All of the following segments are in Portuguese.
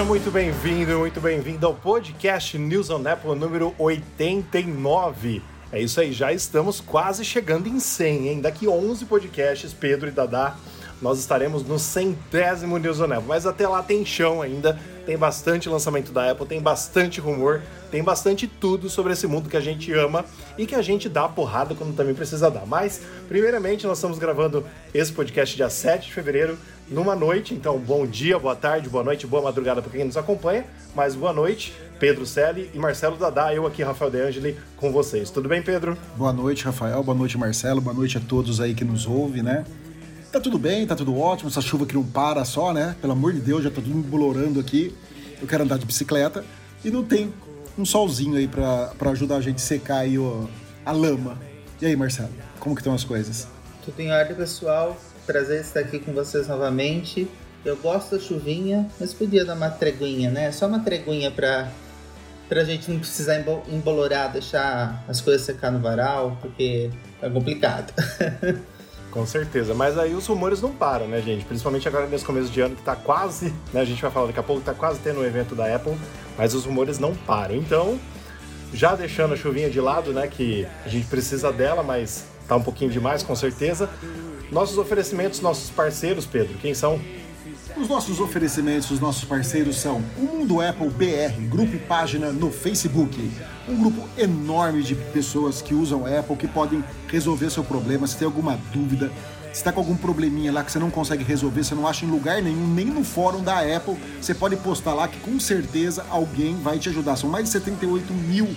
Seja muito bem-vindo, muito bem-vindo ao podcast News on Apple número 89. É isso aí, já estamos quase chegando em 100, hein? Daqui 11 podcasts, Pedro e Dadá, nós estaremos no centésimo News on Apple. Mas até lá tem chão ainda, tem bastante lançamento da Apple, tem bastante rumor, tem bastante tudo sobre esse mundo que a gente ama e que a gente dá porrada quando também precisa dar. Mas, primeiramente, nós estamos gravando esse podcast dia 7 de fevereiro, numa noite. Então, bom dia, boa tarde, boa noite, boa madrugada para quem nos acompanha. Mas boa noite, Pedro Selle e Marcelo Dadá, eu aqui, Rafael De Angeli, com vocês. Tudo bem, Pedro? Boa noite, Rafael. Boa noite, Marcelo. Boa noite a todos aí que nos ouvem, né? Tá tudo bem, tá tudo ótimo, essa chuva que não para só, né? Pelo amor de Deus, já tá tudo embolorando aqui. Eu quero andar de bicicleta e não tem um solzinho aí para ajudar a gente a secar aí o, a lama. E aí, Marcelo, como que estão as coisas? Tudo em ordem, pessoal. Prazer estar aqui com vocês novamente. Eu gosto da chuvinha, mas podia dar uma treguinha, né? Só uma treguinha pra, pra gente não precisar embolorar, deixar as coisas secar no varal, porque é complicado. Com certeza, mas aí os rumores não param, né, gente? Principalmente agora nesse começo de ano que tá quase, né? A gente vai falar daqui a pouco, tá quase tendo o um evento da Apple, mas os rumores não param. Então, já deixando a chuvinha de lado, né? Que a gente precisa dela, mas tá um pouquinho demais, com certeza. Nossos oferecimentos, nossos parceiros, Pedro, quem são? Os nossos oferecimentos, os nossos parceiros são o Mundo Apple BR, grupo e página no Facebook. Um grupo enorme de pessoas que usam Apple, que podem resolver seu problema. Se tem alguma dúvida, se está com algum probleminha lá que você não consegue resolver, você não acha em lugar nenhum, nem no fórum da Apple, você pode postar lá que com certeza alguém vai te ajudar. São mais de 78 mil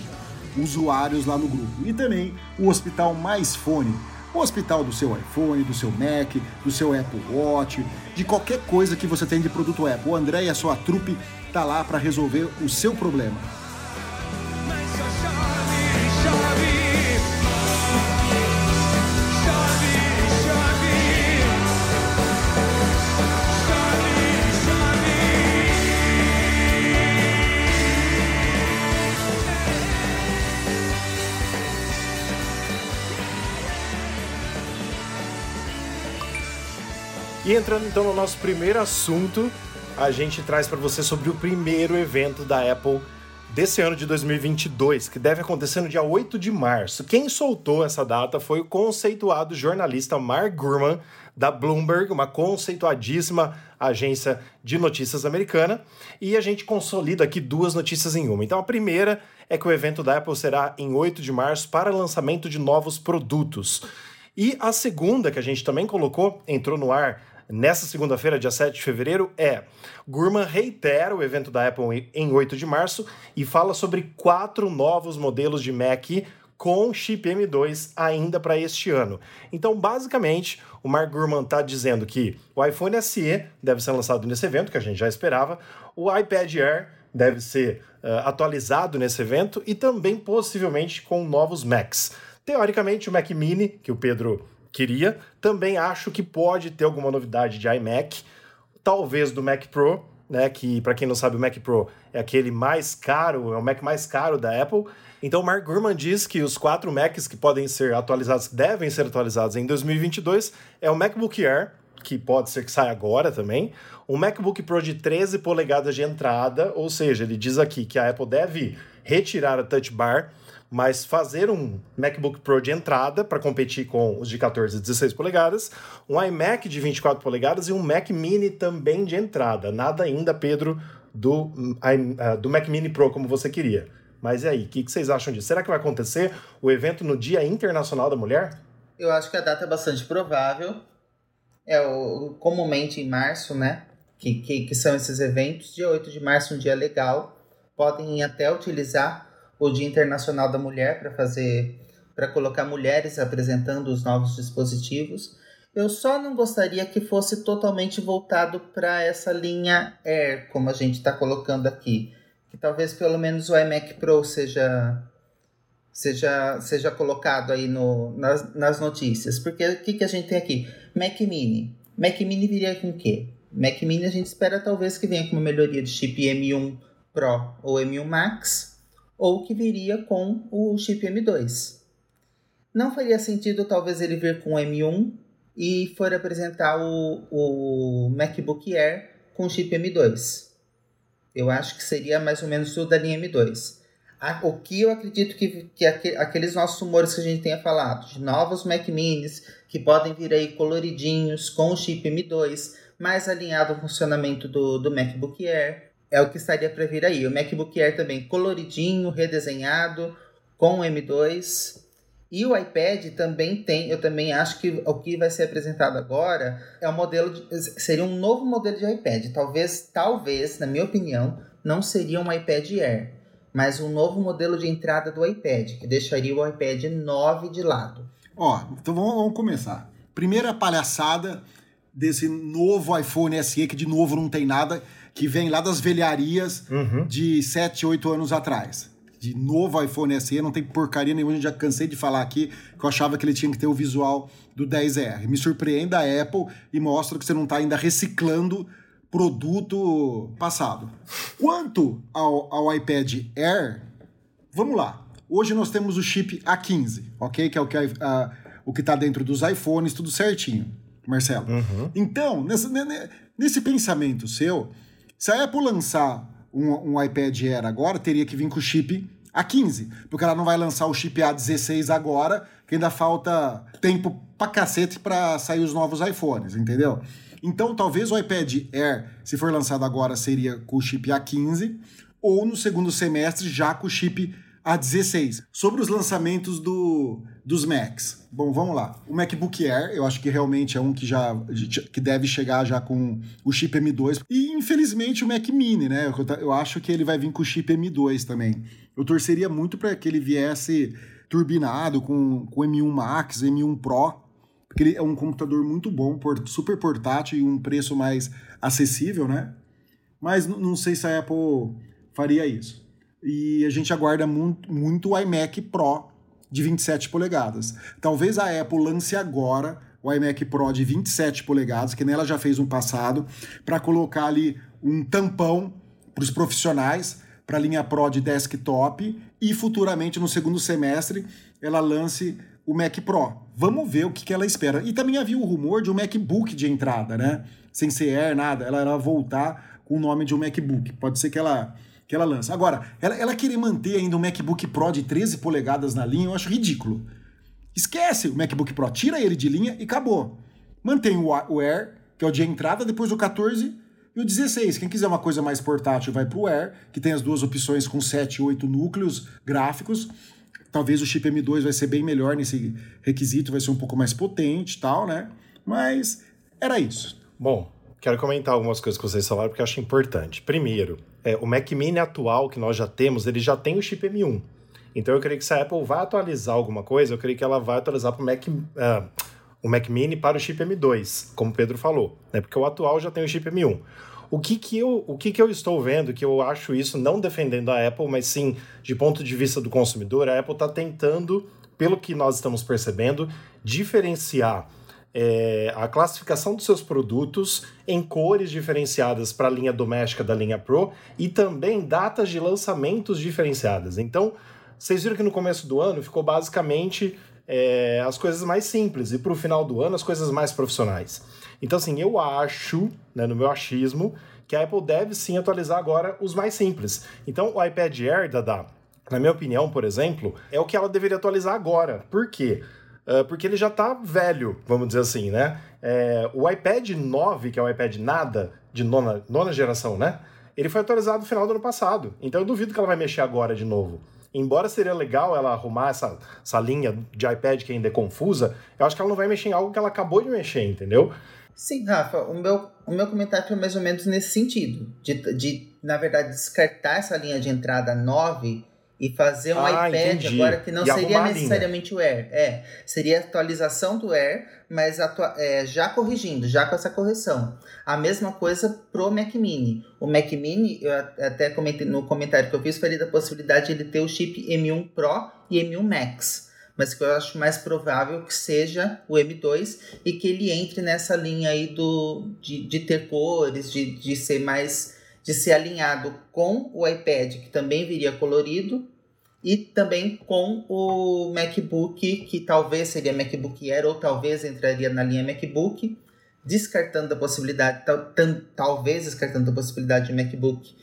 usuários lá no grupo. E também o Hospital Mais Fone o hospital do seu iPhone, do seu Mac, do seu Apple Watch, de qualquer coisa que você tem de produto Apple. O André e a sua trupe tá lá para resolver o seu problema. E entrando então no nosso primeiro assunto, a gente traz para você sobre o primeiro evento da Apple desse ano de 2022, que deve acontecer no dia 8 de março. Quem soltou essa data foi o conceituado jornalista Mark Gurman, da Bloomberg, uma conceituadíssima agência de notícias americana, e a gente consolida aqui duas notícias em uma. Então a primeira é que o evento da Apple será em 8 de março para lançamento de novos produtos. E a segunda, que a gente também colocou, entrou no ar nessa segunda-feira, dia 7 de fevereiro, é Gurman reitera o evento da Apple em 8 de março e fala sobre quatro novos modelos de Mac com chip M2 ainda para este ano. Então, basicamente, o Mark Gurman está dizendo que o iPhone SE deve ser lançado nesse evento, que a gente já esperava, o iPad Air deve ser uh, atualizado nesse evento e também possivelmente com novos Macs. Teoricamente, o Mac Mini, que o Pedro queria. Também acho que pode ter alguma novidade de iMac, talvez do Mac Pro, né? Que para quem não sabe, o Mac Pro é aquele mais caro, é o Mac mais caro da Apple. Então, o Mark Gurman diz que os quatro Macs que podem ser atualizados, devem ser atualizados em 2022, é o MacBook Air, que pode ser que saia agora também, um MacBook Pro de 13 polegadas de entrada, ou seja, ele diz aqui que a Apple deve retirar a Touch Bar mas fazer um MacBook Pro de entrada para competir com os de 14 e 16 polegadas, um iMac de 24 polegadas e um Mac Mini também de entrada. Nada ainda, Pedro, do, uh, do Mac Mini Pro como você queria. Mas e aí, o que, que vocês acham disso? Será que vai acontecer o evento no Dia Internacional da Mulher? Eu acho que a data é bastante provável. É o, comumente em março, né? Que, que, que são esses eventos. Dia 8 de março, um dia legal. Podem até utilizar o Dia Internacional da Mulher para fazer para colocar mulheres apresentando os novos dispositivos. Eu só não gostaria que fosse totalmente voltado para essa linha Air, como a gente está colocando aqui. Que talvez pelo menos o iMac Pro seja seja, seja colocado aí no, nas, nas notícias. Porque o que, que a gente tem aqui? Mac Mini. Mac Mini viria com o quê? Mac Mini a gente espera talvez que venha com uma melhoria de chip M1 Pro ou M1 Max ou que viria com o chip M2. Não faria sentido talvez ele vir com o M1 e for apresentar o, o MacBook Air com chip M2. Eu acho que seria mais ou menos tudo da linha M2. O que eu acredito que, que aqueles nossos rumores que a gente tenha falado, de novos Mac Minis, que podem vir aí coloridinhos, com o chip M2, mais alinhado ao funcionamento do, do MacBook Air, é o que estaria para vir aí. O MacBook Air também coloridinho, redesenhado, com o M2. E o iPad também tem, eu também acho que o que vai ser apresentado agora é um modelo de, seria um novo modelo de iPad. Talvez, talvez, na minha opinião, não seria um iPad Air, mas um novo modelo de entrada do iPad, que deixaria o iPad 9 de lado. Ó, então vamos, vamos começar. Primeira palhaçada desse novo iPhone SE, que de novo não tem nada, que vem lá das velharias uhum. de 7, 8 anos atrás. De novo iPhone SE, não tem porcaria nenhuma, já cansei de falar aqui que eu achava que ele tinha que ter o visual do 10R. Me surpreende a Apple e mostra que você não está ainda reciclando produto passado. Quanto ao, ao iPad Air, vamos lá. Hoje nós temos o chip A15, ok? Que é o que, a, o que está dentro dos iPhones, tudo certinho, Marcelo. Uhum. Então, nesse, nesse pensamento seu, se a Apple lançar um, um iPad Air agora, teria que vir com o chip A15, porque ela não vai lançar o chip A16 agora, que ainda falta tempo pra cacete para sair os novos iPhones, entendeu? Então, talvez o iPad Air, se for lançado agora, seria com o chip A15, ou no segundo semestre já com o chip A16. Sobre os lançamentos do, dos Macs. Bom, vamos lá. O MacBook Air, eu acho que realmente é um que já que deve chegar já com o chip M2. E infelizmente o Mac Mini, né? Eu, eu acho que ele vai vir com o chip M2 também. Eu torceria muito para que ele viesse turbinado com, com M1 Max, M1 Pro, porque ele é um computador muito bom, super portátil e um preço mais acessível, né? Mas não sei se a Apple faria isso. E a gente aguarda muito, muito o iMac Pro de 27 polegadas. Talvez a Apple lance agora o iMac Pro de 27 polegadas, que nela já fez um passado, para colocar ali um tampão para os profissionais, para a linha Pro de desktop, e futuramente, no segundo semestre, ela lance o Mac Pro. Vamos ver o que, que ela espera. E também havia o rumor de um MacBook de entrada, né? Sem ser Air, nada. Ela era voltar com o nome de um MacBook. Pode ser que ela que ela lança. Agora, ela, ela querer manter ainda um MacBook Pro de 13 polegadas na linha, eu acho ridículo. Esquece o MacBook Pro, tira ele de linha e acabou. Mantém o, Air, que é o de entrada, depois o 14 e o 16. Quem quiser uma coisa mais portátil vai pro Air, que tem as duas opções com 7 e 8 núcleos gráficos. Talvez o chip M2 vai ser bem melhor nesse requisito, vai ser um pouco mais potente e tal, né? Mas era isso. Bom, quero comentar algumas coisas que vocês falaram porque eu acho importante. Primeiro, é, o Mac Mini atual que nós já temos, ele já tem o chip M1. Então eu creio que se a Apple vai atualizar alguma coisa, eu creio que ela vai atualizar para o Mac, uh, o Mac Mini para o chip M2, como o Pedro falou, né? Porque o atual já tem o chip M1. O que que eu, o que que eu estou vendo, que eu acho isso não defendendo a Apple, mas sim de ponto de vista do consumidor, a Apple está tentando, pelo que nós estamos percebendo, diferenciar é, a classificação dos seus produtos em cores diferenciadas para a linha doméstica da linha Pro e também datas de lançamentos diferenciadas. Então, vocês viram que no começo do ano ficou basicamente é, as coisas mais simples e para o final do ano as coisas mais profissionais. Então, assim, eu acho, né, no meu achismo, que a Apple deve sim atualizar agora os mais simples. Então, o iPad Air, Dada, na minha opinião, por exemplo, é o que ela deveria atualizar agora. Por quê? Porque ele já está velho, vamos dizer assim, né? É, o iPad 9, que é o iPad nada, de nona, nona geração, né? Ele foi atualizado no final do ano passado. Então eu duvido que ela vai mexer agora de novo. Embora seria legal ela arrumar essa, essa linha de iPad que ainda é confusa, eu acho que ela não vai mexer em algo que ela acabou de mexer, entendeu? Sim, Rafa, o meu, o meu comentário foi mais ou menos nesse sentido. De, de na verdade, descartar essa linha de entrada 9 e fazer um ah, iPad entendi. agora que não e seria necessariamente o Air. É, seria a atualização do Air, mas é, já corrigindo, já com essa correção. A mesma coisa pro Mac Mini. O Mac Mini, eu até comentei no comentário que eu fiz, falei da possibilidade de ele ter o chip M1 Pro e M1 Max. Mas que eu acho mais provável que seja o M2 e que ele entre nessa linha aí do, de, de ter cores, de, de ser mais de ser alinhado com o iPad, que também viria colorido, e também com o MacBook, que talvez seria MacBook Air ou talvez entraria na linha MacBook, descartando a possibilidade, tal, talvez descartando a possibilidade de MacBook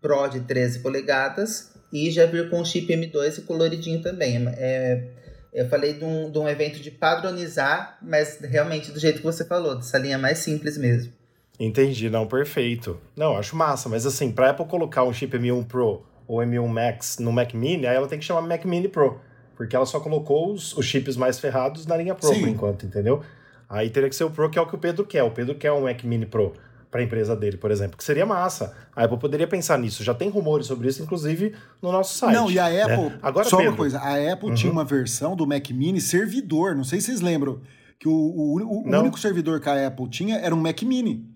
Pro de 13 polegadas e já vir com o chip M2 e coloridinho também. É, eu falei de um, de um evento de padronizar, mas realmente do jeito que você falou, dessa linha mais simples mesmo. Entendi, não, perfeito. Não, acho massa, mas assim, pra Apple colocar um chip M1 Pro ou M1 Max no Mac Mini, aí ela tem que chamar Mac Mini Pro, porque ela só colocou os, os chips mais ferrados na linha Pro Sim. por enquanto, entendeu? Aí teria que ser o Pro, que é o que o Pedro quer. O Pedro quer um Mac Mini Pro para a empresa dele, por exemplo, que seria massa. A Apple poderia pensar nisso. Já tem rumores sobre isso, inclusive, no nosso site. Não, e a né? Apple. Né? Agora, só Pedro, uma coisa: a Apple uhum. tinha uma versão do Mac Mini servidor. Não sei se vocês lembram. Que o, o, o único servidor que a Apple tinha era um Mac Mini.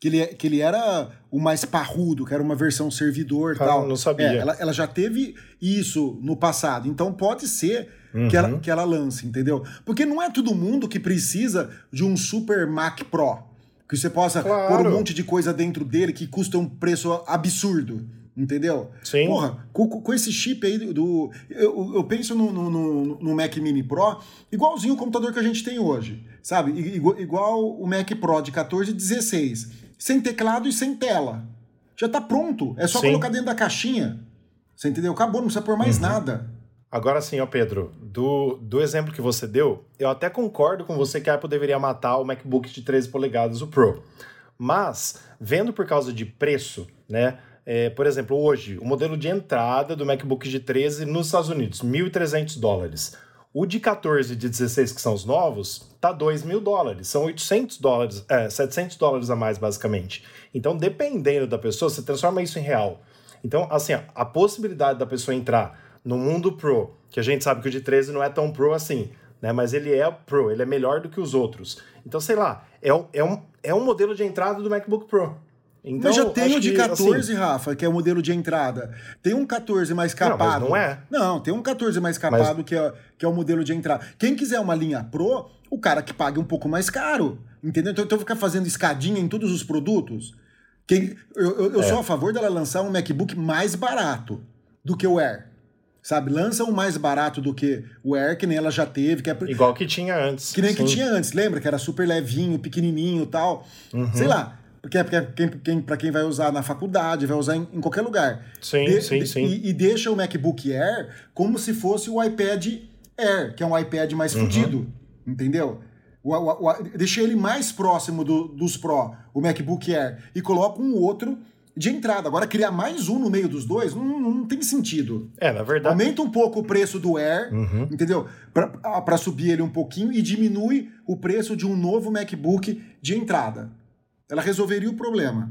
Que ele, que ele era o mais parrudo, que era uma versão servidor e ah, tal. Não sabia. É, ela, ela já teve isso no passado. Então pode ser uhum. que, ela, uhum. que ela lance, entendeu? Porque não é todo mundo que precisa de um Super Mac Pro que você possa claro. pôr um monte de coisa dentro dele que custa um preço absurdo. Entendeu? Sim. Porra, com, com esse chip aí do. Eu, eu penso no, no, no, no, Mac Mini Pro igualzinho o computador que a gente tem hoje. Sabe? Igual, igual o Mac Pro de 14 e 16. Sem teclado e sem tela. Já tá pronto. É só Sim. colocar dentro da caixinha. Você entendeu? Acabou, não precisa pôr mais uhum. nada. Agora sim, ó Pedro, do, do exemplo que você deu, eu até concordo com você que a Apple deveria matar o MacBook de 13 polegadas, o Pro. Mas, vendo por causa de preço, né? É, por exemplo, hoje, o modelo de entrada do MacBook de 13 nos Estados Unidos, 1.300 dólares. O de 14 e de 16, que são os novos, tá 2 mil dólares. São 800 dólares, é, 700 dólares a mais, basicamente. Então, dependendo da pessoa, você transforma isso em real. Então, assim, a possibilidade da pessoa entrar no mundo Pro, que a gente sabe que o de 13 não é tão Pro assim, né? Mas ele é Pro, ele é melhor do que os outros. Então, sei lá, é é um, é um modelo de entrada do MacBook Pro. Então, mas já tem o de 14, que, assim, Rafa, que é o modelo de entrada. Tem um 14 mais capado. Não, não é. Não, tem um 14 mais capado mas... que, é, que é o modelo de entrada. Quem quiser uma linha Pro, o cara que pague um pouco mais caro. Entendeu? Então, então ficar fazendo escadinha em todos os produtos. Quem, eu eu, eu é. sou a favor dela lançar um MacBook mais barato do que o Air. Sabe? Lança um mais barato do que o Air, que nem ela já teve. Que é... Igual que tinha antes. Que nem sim. que tinha antes, lembra? Que era super levinho, pequenininho e tal. Uhum. Sei lá. Porque é quem, quem, para quem vai usar na faculdade, vai usar em, em qualquer lugar. Sim, de, sim, sim. E, e, deixa o MacBook Air como se fosse o iPad Air, que é um iPad mais uhum. fodido. Entendeu? O, o, o, deixa ele mais próximo do, dos Pro, o MacBook Air, e coloca um outro de entrada. Agora, criar mais um no meio dos dois não, não tem sentido. É, na verdade. Aumenta um pouco o preço do Air, uhum. entendeu? Para subir ele um pouquinho e diminui o preço de um novo MacBook de entrada. Ela resolveria o problema.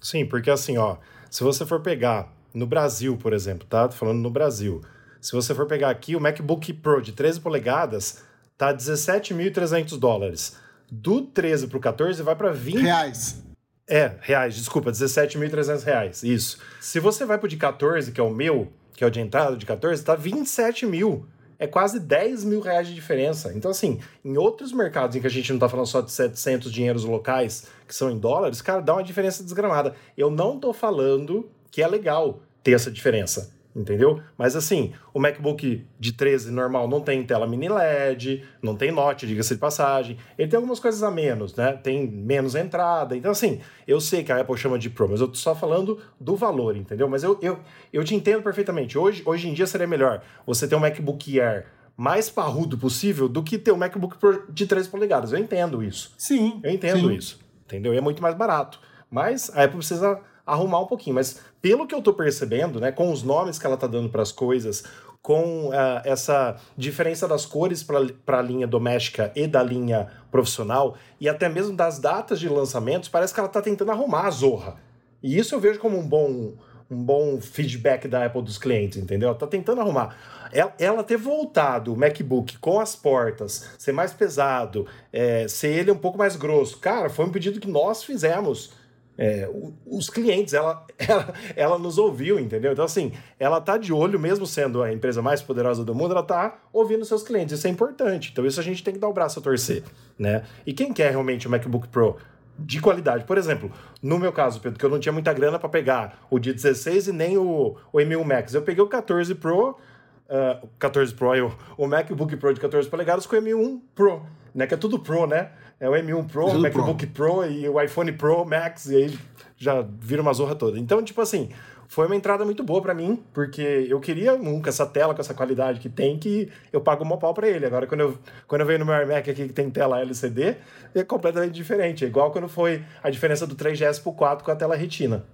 Sim, porque assim, ó, se você for pegar no Brasil, por exemplo, tá? Tô falando no Brasil. Se você for pegar aqui, o MacBook Pro de 13 polegadas tá 17.300 dólares. Do 13 pro 14 vai para 20 reais. É, reais, desculpa, 17.300 reais, isso. Se você vai pro de 14, que é o meu, que é o de entrada de 14, tá 27 mil. É quase 10 mil reais de diferença. Então, assim, em outros mercados em que a gente não tá falando só de 700 dinheiros locais, que são em dólares, cara, dá uma diferença desgramada. Eu não tô falando que é legal ter essa diferença entendeu? Mas assim, o MacBook de 13 normal não tem tela mini LED, não tem note, diga-se de passagem. Ele tem algumas coisas a menos, né? Tem menos entrada. Então, assim, eu sei que a Apple chama de Pro, mas eu tô só falando do valor, entendeu? Mas eu, eu, eu te entendo perfeitamente. Hoje, hoje em dia seria melhor você ter um MacBook Air mais parrudo possível do que ter um MacBook Pro de 13 polegadas. Eu entendo isso. Sim. Eu entendo sim. isso. Entendeu? E é muito mais barato. Mas a Apple precisa arrumar um pouquinho. Mas pelo que eu tô percebendo, né, com os nomes que ela tá dando para as coisas, com uh, essa diferença das cores para a linha doméstica e da linha profissional, e até mesmo das datas de lançamentos, parece que ela tá tentando arrumar a zorra. E isso eu vejo como um bom, um bom feedback da Apple dos clientes, entendeu? Ela tá tentando arrumar. Ela, ela ter voltado o MacBook com as portas, ser mais pesado, é, ser ele um pouco mais grosso, cara, foi um pedido que nós fizemos é, os clientes, ela, ela, ela nos ouviu, entendeu? Então, assim, ela tá de olho, mesmo sendo a empresa mais poderosa do mundo, ela tá ouvindo seus clientes. Isso é importante. Então, isso a gente tem que dar o braço a torcer, né? E quem quer realmente o MacBook Pro de qualidade? Por exemplo, no meu caso, Pedro, que eu não tinha muita grana para pegar o de 16 e nem o, o M1 Max. Eu peguei o 14 Pro, uh, 14 Pro, eu, o MacBook Pro de 14 polegadas com o M1 Pro, né? Que é tudo Pro, né? É o M1 Pro, o MacBook Pro. Pro. e o iPhone Pro Max, e aí já vira uma zorra toda. Então, tipo assim, foi uma entrada muito boa para mim, porque eu queria nunca essa tela com essa qualidade que tem, que eu pago uma pau para ele. Agora, quando eu, quando eu vejo no meu iMac aqui que tem tela LCD, é completamente diferente. É igual quando foi a diferença do 3GS pro 4 com a tela retina.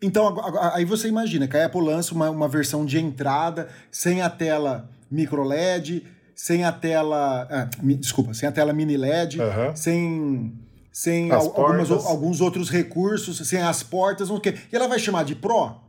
Então, aí você imagina que a Apple lança uma, uma versão de entrada sem a tela micro LED, sem a tela. Ah, desculpa, sem a tela mini LED, uhum. sem sem algumas, alguns outros recursos, sem as portas, não quê. E ela vai chamar de Pro?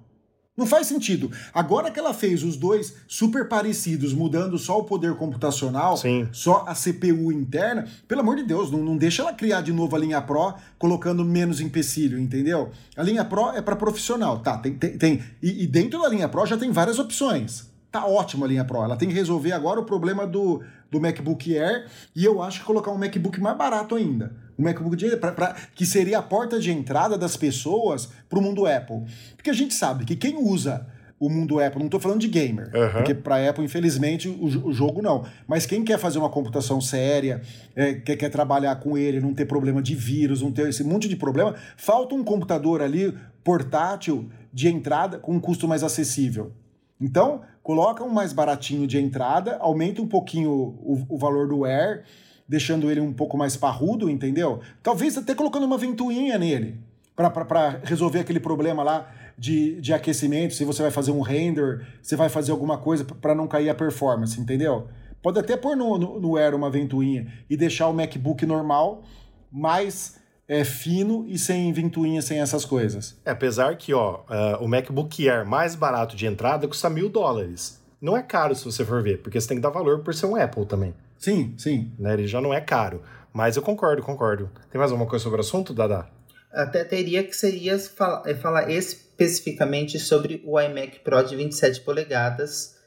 Não faz sentido. Agora que ela fez os dois super parecidos, mudando só o poder computacional, Sim. só a CPU interna, pelo amor de Deus, não, não deixa ela criar de novo a linha Pro colocando menos empecilho, entendeu? A linha Pro é para profissional, tá? Tem, tem, tem e, e, dentro da linha Pro já tem várias opções. Tá ótima a linha Pro. Ela tem que resolver agora o problema do, do MacBook Air e eu acho que colocar um MacBook mais barato ainda o MacBook de, pra, pra, que seria a porta de entrada das pessoas para o mundo Apple. Porque a gente sabe que quem usa o mundo Apple, não estou falando de gamer, uhum. porque para Apple, infelizmente, o, o, jogo não. Mas quem quer fazer uma computação séria, é, quer, quer trabalhar com ele, não ter problema de vírus, não ter esse monte de problema, falta um computador ali portátil de entrada com um custo mais acessível. Então, coloca um mais baratinho de entrada, aumenta um pouquinho o, o valor do Air deixando ele um pouco mais parrudo, entendeu? Talvez até colocando uma ventoinha nele, para resolver aquele problema lá de, de aquecimento, se você vai fazer um render, se vai fazer alguma coisa para não cair a performance, entendeu? Pode até pôr no, no, no Air uma ventoinha e deixar o MacBook normal mais é, fino e sem ventoinha, sem essas coisas. É, apesar que ó, uh, o MacBook Air mais barato de entrada custa mil dólares. Não é caro se você for ver, porque você tem que dar valor por ser um Apple também. Sim, sim. Né? Ele já não é caro. Mas eu concordo, concordo. Tem mais alguma coisa sobre o assunto, Dada? Até teria que seria falar, é, falar especificamente sobre o iMac Pro de 27 polegadas,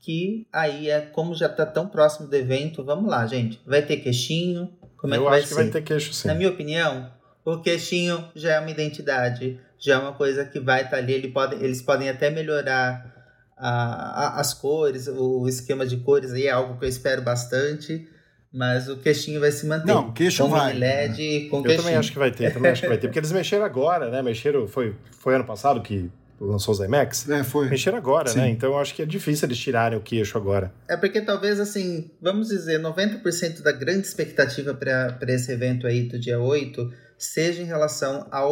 que aí é como já está tão próximo do evento, vamos lá, gente. Vai ter queixinho? Como é eu que vai acho que vai ter queixo, sim. Na minha opinião, o queixinho já é uma identidade, já é uma coisa que vai estar tá ali. Ele pode, eles podem até melhorar a, a, as cores, o esquema de cores aí é algo que eu espero bastante. Mas o queixinho vai se manter. Não, queixo com vai. LED, com eu queixinho. também acho que vai ter, também acho que vai ter. Porque eles mexeram agora, né? Mexeram, foi, foi ano passado que lançou os IMAX? É, foi. Mexeram agora, Sim. né? Então eu acho que é difícil eles tirarem o queixo agora. É porque talvez, assim, vamos dizer, 90% da grande expectativa para esse evento aí do dia 8 seja em relação ao,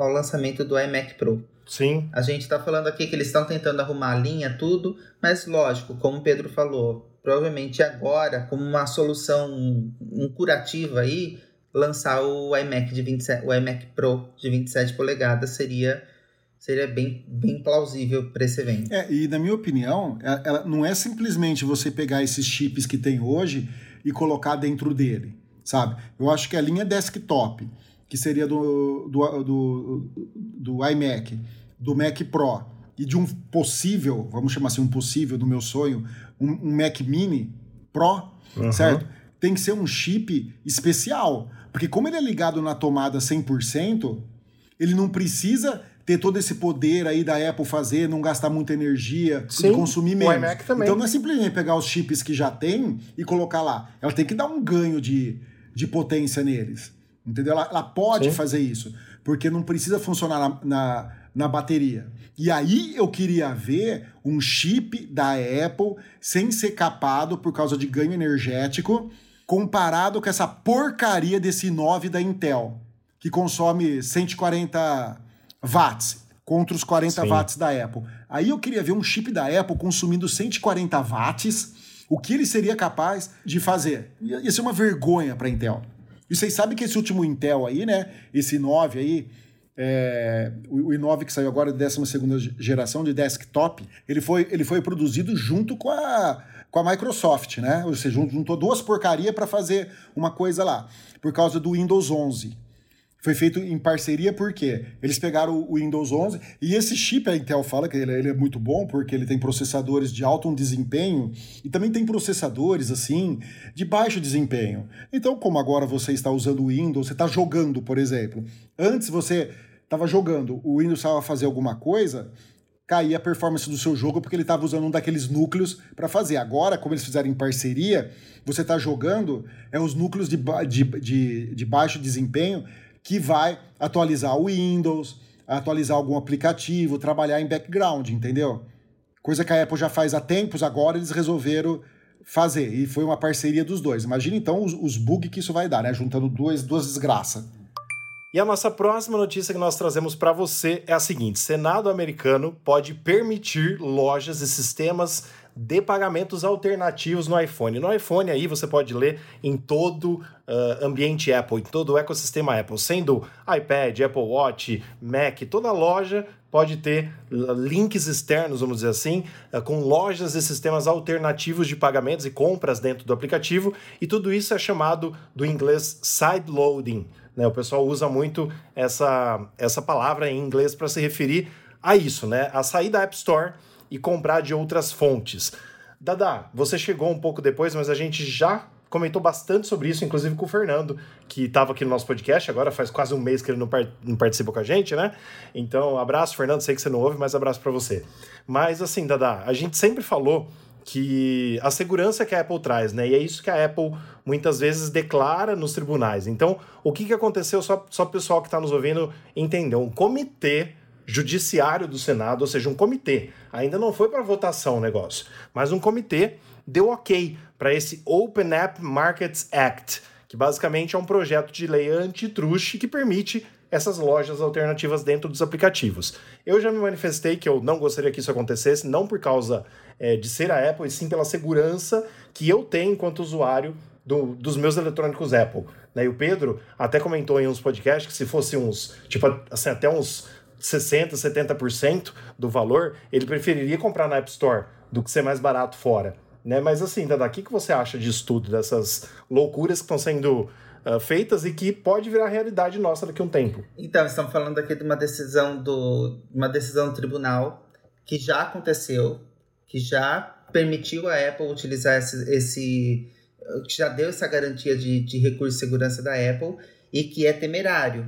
ao lançamento do iMac Pro. Sim. A gente está falando aqui que eles estão tentando arrumar a linha, tudo, mas lógico, como o Pedro falou, provavelmente agora, como uma solução, um curativo aí, lançar o iMac de 27, o iMac Pro de 27 polegadas seria seria bem, bem plausível para esse evento. É, e na minha opinião, ela, é, ela não é simplesmente você pegar esses chips que tem hoje e colocar dentro dele, sabe? Eu acho que a linha desktop, que seria do, do, do, do iMac, do Mac Pro e de um possível, vamos chamar assim, um possível do meu sonho, um, um Mac Mini Pro, uhum. certo? Tem que ser um chip especial. Porque como ele é ligado na tomada 100%, ele não precisa ter todo esse poder aí da Apple fazer, não gastar muita energia, Sim, consumir menos. O iMac também. Então não é simplesmente pegar os chips que já tem e colocar lá. Ela tem que dar um ganho de, de potência neles. Entendeu? Ela, ela pode Sim. fazer isso, porque não precisa funcionar na, na na bateria. E aí eu queria ver um chip da Apple sem ser capado por causa de ganho energético, comparado com essa porcaria desse 9 da Intel, que consome 140 watts contra os 40 Sim. watts da Apple. Aí eu queria ver um chip da Apple consumindo 140 watts, o que ele seria capaz de fazer. Ia ser uma vergonha para Intel. E vocês sabem que esse último Intel aí, né, esse 9 aí, é, o, o i9 que saiu agora, 12 geração de desktop, ele foi, ele foi produzido junto com a, com a Microsoft, né? Ou seja, juntou duas porcarias para fazer uma coisa lá, por causa do Windows 11. Foi feito em parceria porque eles pegaram o Windows 11 e esse chip a Intel fala que ele, ele, é muito bom porque ele tem processadores de alto desempenho e também tem processadores assim de baixo desempenho. Então, como agora você está usando o Windows, você está jogando, por exemplo. Antes você estava jogando, o Windows estava fazer alguma coisa, caía a performance do seu jogo porque ele estava usando um daqueles núcleos para fazer. Agora, como eles fizeram em parceria, você está jogando é os núcleos de, de, de, de baixo desempenho que vai atualizar o Windows, atualizar algum aplicativo, trabalhar em background, entendeu? Coisa que a Apple já faz há tempos, agora eles resolveram fazer. E foi uma parceria dos dois. Imagina então os, os bugs que isso vai dar, né? Juntando duas, duas desgraças. E a nossa próxima notícia que nós trazemos para você é a seguinte: Senado americano pode permitir lojas e sistemas de pagamentos alternativos no iPhone. No iPhone aí você pode ler em todo uh, ambiente Apple, em todo o ecossistema Apple, sendo iPad, Apple Watch, Mac, toda loja pode ter links externos, vamos dizer assim, uh, com lojas e sistemas alternativos de pagamentos e compras dentro do aplicativo, e tudo isso é chamado do inglês side loading. Né? O pessoal usa muito essa, essa palavra em inglês para se referir a isso, né? A sair da App Store e comprar de outras fontes. Dada, você chegou um pouco depois, mas a gente já comentou bastante sobre isso, inclusive com o Fernando, que estava aqui no nosso podcast, agora faz quase um mês que ele não, par não participa com a gente, né? Então, abraço, Fernando, sei que você não ouve, mas abraço para você. Mas assim, Dada, a gente sempre falou que a segurança que a Apple traz, né? E é isso que a Apple muitas vezes declara nos tribunais. Então, o que, que aconteceu, só, só o pessoal que está nos ouvindo entender, um comitê judiciário do Senado, ou seja, um comitê. Ainda não foi para votação o negócio, mas um comitê deu ok para esse Open App Markets Act, que basicamente é um projeto de lei antitruste que permite essas lojas alternativas dentro dos aplicativos. Eu já me manifestei que eu não gostaria que isso acontecesse, não por causa é, de ser a Apple, e sim pela segurança que eu tenho enquanto usuário do, dos meus eletrônicos Apple. Né? E o Pedro até comentou em uns podcasts que se fosse uns, tipo, assim, até uns 60%, 70% do valor, ele preferiria comprar na App Store do que ser mais barato fora. Né? Mas assim, Dada, o que, que você acha disso tudo, dessas loucuras que estão sendo uh, feitas e que pode virar realidade nossa daqui a um tempo? Então, estamos falando aqui de uma decisão do uma decisão do tribunal que já aconteceu, que já permitiu a Apple utilizar esse, esse que já deu essa garantia de, de recurso de segurança da Apple e que é temerário.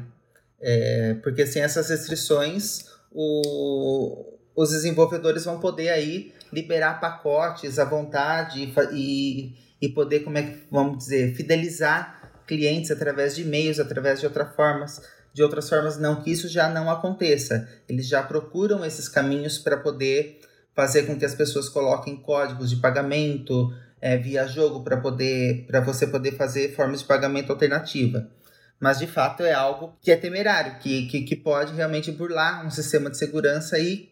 É, porque sem essas restrições, o, os desenvolvedores vão poder aí liberar pacotes à vontade e, e poder, como é que vamos dizer, fidelizar clientes através de e-mails, através de outras formas, de outras formas não que isso já não aconteça. Eles já procuram esses caminhos para poder fazer com que as pessoas coloquem códigos de pagamento é, via jogo para poder para você poder fazer formas de pagamento alternativa mas de fato é algo que é temerário, que, que, que pode realmente burlar um sistema de segurança e,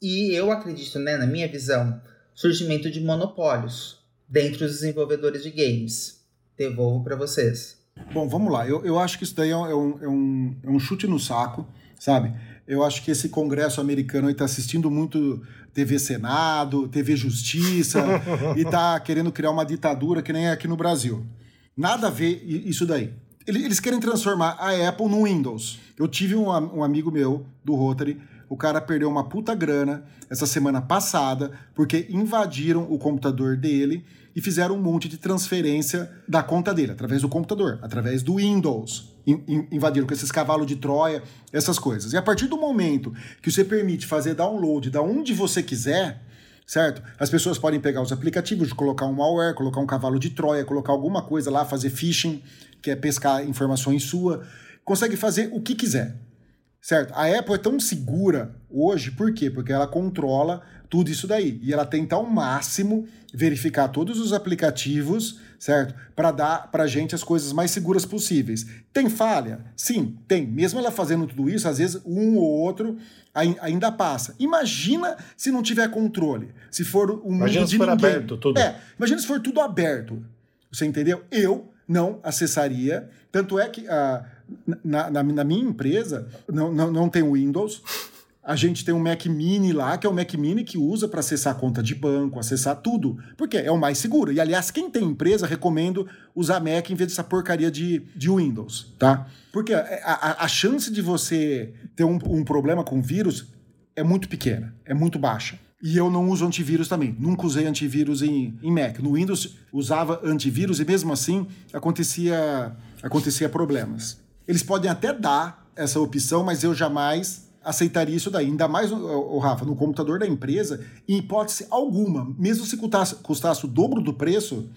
e eu acredito, né, na minha visão, surgimento de monopólios dentro dos desenvolvedores de games. Devolvo para vocês. Bom, vamos lá. Eu, eu acho que isso daí é um, é, um, é um chute no saco, sabe? Eu acho que esse Congresso americano está assistindo muito TV Senado, TV Justiça e está querendo criar uma ditadura que nem é aqui no Brasil. Nada a ver isso daí. Eles querem transformar a Apple no Windows. Eu tive um, um amigo meu do Rotary, o cara perdeu uma puta grana essa semana passada porque invadiram o computador dele e fizeram um monte de transferência da conta dele, através do computador, através do Windows. invadiram com esses cavalos de Troia, essas coisas. E a partir do momento que você permite fazer download da onde você quiser, certo? As pessoas podem pegar os aplicativos, colocar um malware, colocar um cavalo de Troia, colocar alguma coisa lá, fazer phishing, que é pescar informações sua, consegue fazer o que quiser. Certo? A Apple é tão segura hoje, por quê? Porque ela controla tudo isso daí. E ela tenta ao máximo verificar todos os aplicativos, certo? Para dar para gente as coisas mais seguras possíveis. Tem falha? Sim, tem. Mesmo ela fazendo tudo isso, às vezes um ou outro ainda passa. Imagina se não tiver controle. Se for um imagina se for ninguém. aberto tudo. É, imagina se for tudo aberto. Você entendeu? Eu não acessaria. Tanto é que uh, na, na, na, minha empresa não, não, não tem Windows. A gente tem um Mac Mini lá, que é o Mac Mini que usa para acessar conta de banco, acessar tudo. Porque é o mais seguro. E, aliás, quem tem empresa, recomendo usar Mac em vez dessa porcaria de, de Windows, tá? Porque a, a, a chance de você ter um, um problema com vírus é muito pequena, é muito baixa. E eu não uso antivírus também. Nunca usei antivírus em, em Mac. No Windows usava antivírus e mesmo assim acontecia, acontecia problemas. Eles podem até dar essa opção, mas eu jamais aceitaria isso daí. Ainda mais, o Rafa, no computador da empresa, em hipótese alguma, mesmo se custasse, custasse o dobro do preço,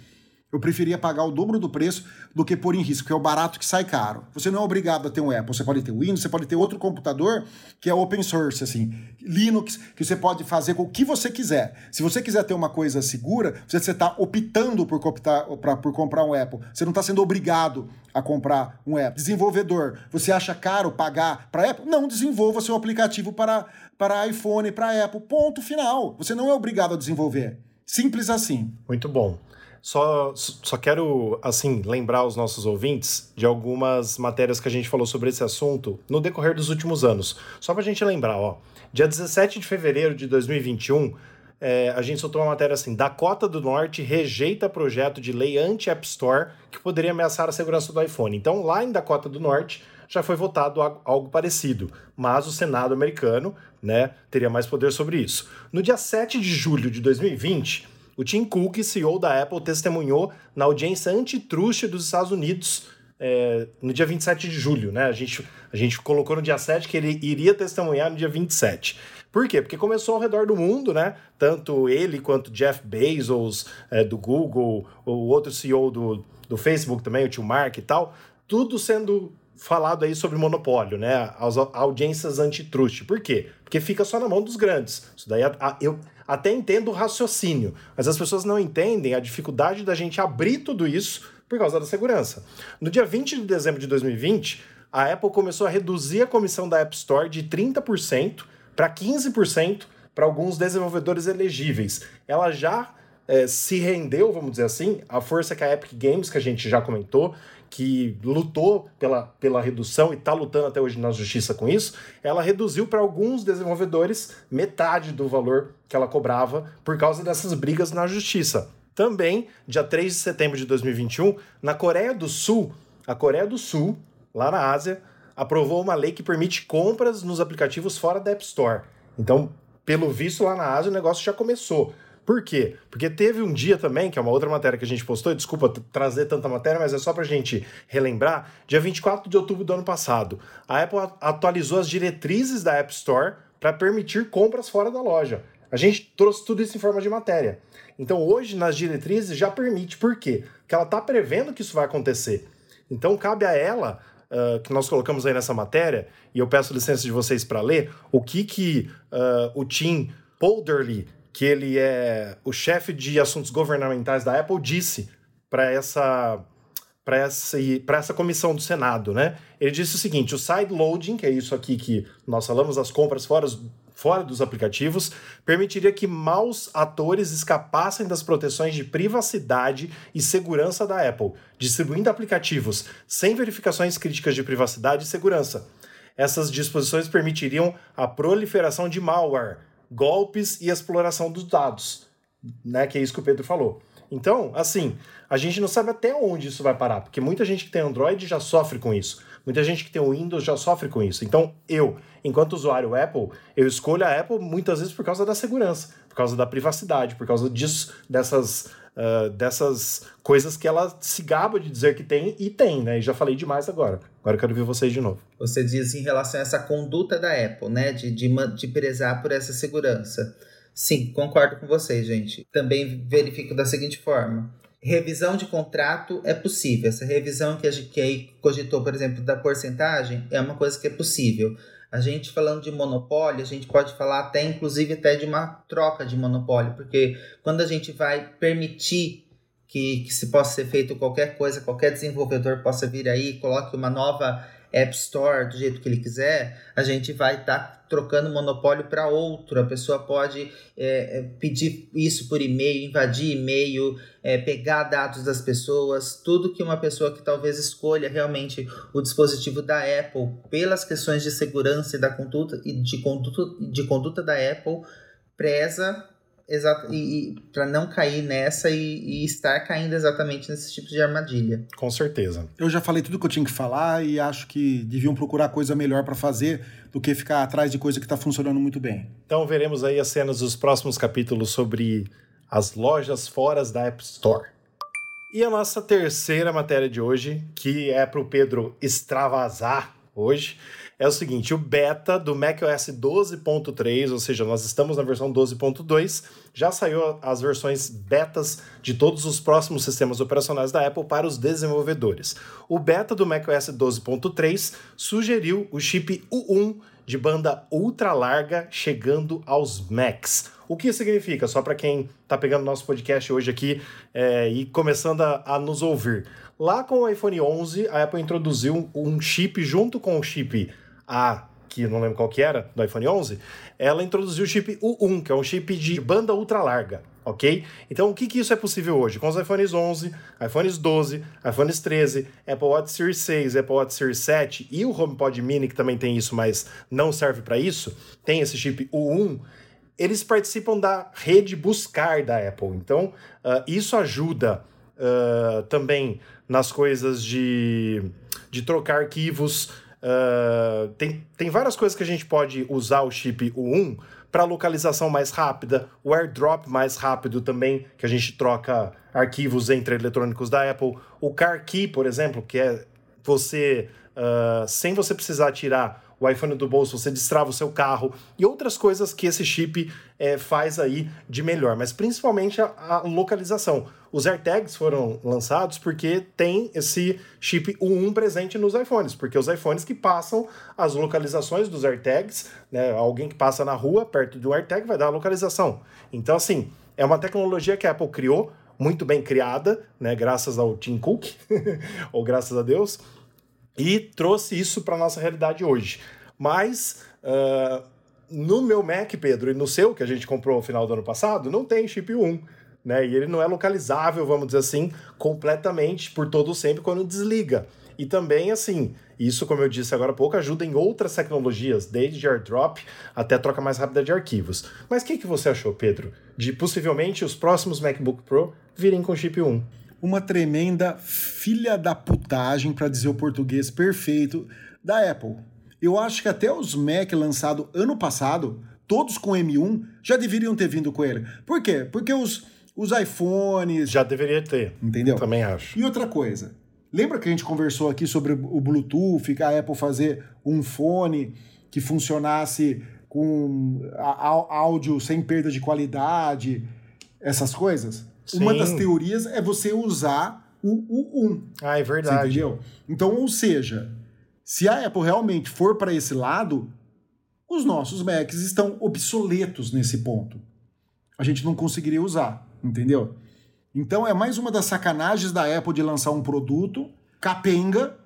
eu preferia pagar o dobro do preço do que pôr em risco, que é o barato que sai caro. Você não é obrigado a ter um Apple, você pode ter o Windows, você pode ter outro computador que é open source, assim, Linux, que você pode fazer com o que você quiser. Se você quiser ter uma coisa segura, você está optando por, optar, pra, por comprar um Apple. Você não está sendo obrigado a comprar um Apple. Desenvolvedor, você acha caro pagar para Apple? Não desenvolva seu aplicativo para, para iPhone, para Apple. Ponto final. Você não é obrigado a desenvolver. Simples assim. Muito bom. Só, só quero, assim, lembrar os nossos ouvintes de algumas matérias que a gente falou sobre esse assunto no decorrer dos últimos anos. Só pra gente lembrar, ó. Dia 17 de fevereiro de 2021, é, a gente soltou uma matéria assim: Dakota do Norte rejeita projeto de lei anti-App Store que poderia ameaçar a segurança do iPhone. Então, lá em Dakota do Norte, já foi votado algo parecido, mas o Senado americano né, teria mais poder sobre isso. No dia 7 de julho de 2020 o Tim Cook, CEO da Apple, testemunhou na audiência antitruste dos Estados Unidos é, no dia 27 de julho, né? A gente, a gente colocou no dia 7 que ele iria testemunhar no dia 27. Por quê? Porque começou ao redor do mundo, né? Tanto ele quanto Jeff Bezos é, do Google, o outro CEO do, do Facebook também, o tio Mark e tal, tudo sendo falado aí sobre monopólio, né? As audiências antitruste. Por quê? Porque fica só na mão dos grandes. Isso daí eu, até entendo o raciocínio, mas as pessoas não entendem a dificuldade da gente abrir tudo isso por causa da segurança. No dia 20 de dezembro de 2020, a Apple começou a reduzir a comissão da App Store de 30% para 15% para alguns desenvolvedores elegíveis. Ela já é, se rendeu, vamos dizer assim, à força que a Epic Games, que a gente já comentou, que lutou pela, pela redução e está lutando até hoje na justiça com isso, ela reduziu para alguns desenvolvedores metade do valor que ela cobrava por causa dessas brigas na justiça. Também, dia 3 de setembro de 2021, na Coreia do Sul, a Coreia do Sul, lá na Ásia, aprovou uma lei que permite compras nos aplicativos fora da App Store. Então, pelo visto, lá na Ásia o negócio já começou. Por quê? Porque teve um dia também, que é uma outra matéria que a gente postou, desculpa trazer tanta matéria, mas é só para a gente relembrar, dia 24 de outubro do ano passado, a Apple atualizou as diretrizes da App Store para permitir compras fora da loja. A gente trouxe tudo isso em forma de matéria. Então hoje nas diretrizes já permite, por quê? Porque ela está prevendo que isso vai acontecer. Então cabe a ela Uh, que nós colocamos aí nessa matéria, e eu peço licença de vocês para ler, o que, que uh, o Tim Polderly que ele é o chefe de assuntos governamentais da Apple, disse para essa para essa, essa comissão do Senado, né? Ele disse o seguinte: o side loading, que é isso aqui que nós falamos, as compras fora, fora dos aplicativos, permitiria que maus atores escapassem das proteções de privacidade e segurança da Apple, distribuindo aplicativos sem verificações críticas de privacidade e segurança. Essas disposições permitiriam a proliferação de malware, golpes e exploração dos dados, né? Que é isso que o Pedro falou. Então, assim, a gente não sabe até onde isso vai parar, porque muita gente que tem Android já sofre com isso. Muita gente que tem o Windows já sofre com isso. Então, eu, enquanto usuário Apple, eu escolho a Apple muitas vezes por causa da segurança, por causa da privacidade, por causa disso, dessas, uh, dessas coisas que ela se gaba de dizer que tem e tem, né? E já falei demais agora. Agora eu quero ver vocês de novo. Você diz em relação a essa conduta da Apple, né? De, de, de prezar por essa segurança. Sim, concordo com vocês, gente. Também verifico da seguinte forma. Revisão de contrato é possível. Essa revisão que a gente cogitou, por exemplo, da porcentagem, é uma coisa que é possível. A gente falando de monopólio, a gente pode falar até, inclusive, até de uma troca de monopólio, porque quando a gente vai permitir que, que se possa ser feito qualquer coisa, qualquer desenvolvedor possa vir aí, coloque uma nova App Store do jeito que ele quiser, a gente vai estar tá trocando monopólio para outro. A pessoa pode é, é, pedir isso por e-mail, invadir e-mail, é, pegar dados das pessoas, tudo que uma pessoa que talvez escolha realmente o dispositivo da Apple pelas questões de segurança e da conduta e de conduta, de conduta da Apple preza Exato, e, e para não cair nessa e, e, estar caindo exatamente nesse tipo de armadilha. Com certeza. Eu já falei tudo que eu tinha que falar e acho que deviam procurar coisa melhor para fazer do que ficar atrás de coisa que está funcionando muito bem. Então veremos aí as cenas dos próximos capítulos sobre as lojas fora da App Store. E a nossa terceira matéria de hoje, que é para o Pedro extravasar hoje é o seguinte: o beta do macOS 12.3, ou seja, nós estamos na versão 12.2, já saiu as versões betas de todos os próximos sistemas operacionais da Apple para os desenvolvedores. O beta do macOS 12.3 sugeriu o chip U1 de banda ultra larga chegando aos Macs. O que significa? Só para quem está pegando nosso podcast hoje aqui é, e começando a, a, nos ouvir. Lá com o iPhone 11, a Apple introduziu um chip junto com o chip A, que não lembro qual que era, do iPhone 11, ela introduziu o chip U1, que é um chip de banda ultra larga, ok? Então, o que, que isso é possível hoje? Com os iPhones 11, iPhones 12, iPhones 13, Apple Watch Series 6, Apple Watch Series 7 e o HomePod Mini, que também tem isso, mas não serve para isso, tem esse chip U1, eles participam da rede buscar da Apple. Então, uh, isso ajuda uh, também nas coisas de, de trocar arquivos. Uh, tem, tem várias coisas que a gente pode usar o chip U1 para localização mais rápida, o airdrop mais rápido também, que a gente troca arquivos entre eletrônicos da Apple. O Car Key, por exemplo, que é você, sem você precisar tirar o iPhone do bolso, você destrava o seu carro e outras coisas que esse chip é, faz aí de melhor, mas principalmente a, a, localização. Os AirTags foram lançados porque tem esse chip U1 presente nos iPhones, porque os iPhones que passam as localizações dos AirTags, né, alguém que passa na rua perto do AirTag vai dar a localização. Então, assim, é uma tecnologia que a Apple criou, muito bem criada, né, graças ao Tim Cook, ou graças a Deus, e trouxe isso para nossa realidade hoje. Mas uh, no meu Mac, Pedro, e no seu, que a gente comprou no final do ano passado, não tem chip 1. Né? E ele não é localizável, vamos dizer assim, completamente por todo sempre quando desliga. E também, assim, isso, como eu disse agora há pouco, ajuda em outras tecnologias, desde airdrop até troca mais rápida de arquivos. Mas o que, que você achou, Pedro, de possivelmente os próximos MacBook Pro virem com chip 1? Uma tremenda filha da putagem, para dizer o português perfeito, da Apple. Eu acho que até os Mac lançados ano passado, todos com M1, já deveriam ter vindo com ele. Por quê? Porque os, os iPhones. Já deveria ter. Entendeu? Também acho. E outra coisa. Lembra que a gente conversou aqui sobre o Bluetooth, a Apple fazer um fone que funcionasse com áudio sem perda de qualidade, essas coisas? Sim. Uma das teorias é você usar o U1. Ah, é verdade. Você entendeu? Então, ou seja, se a Apple realmente for para esse lado, os nossos Macs estão obsoletos nesse ponto. A gente não conseguiria usar, entendeu? Então é mais uma das sacanagens da Apple de lançar um produto capenga